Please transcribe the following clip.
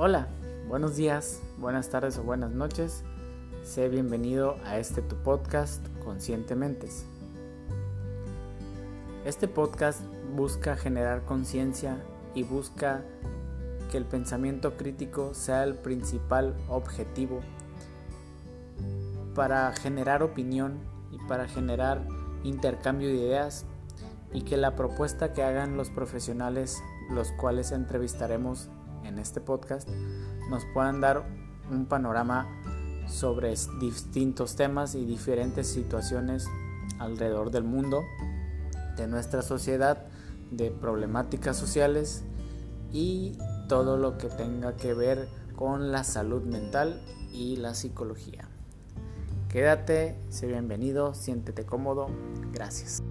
Hola, buenos días, buenas tardes o buenas noches. Sé bienvenido a este tu podcast Conscientementes. Este podcast busca generar conciencia y busca que el pensamiento crítico sea el principal objetivo para generar opinión y para generar intercambio de ideas y que la propuesta que hagan los profesionales los cuales entrevistaremos en este podcast nos puedan dar un panorama sobre distintos temas y diferentes situaciones alrededor del mundo, de nuestra sociedad, de problemáticas sociales y todo lo que tenga que ver con la salud mental y la psicología. Quédate, sé bienvenido, siéntete cómodo, gracias.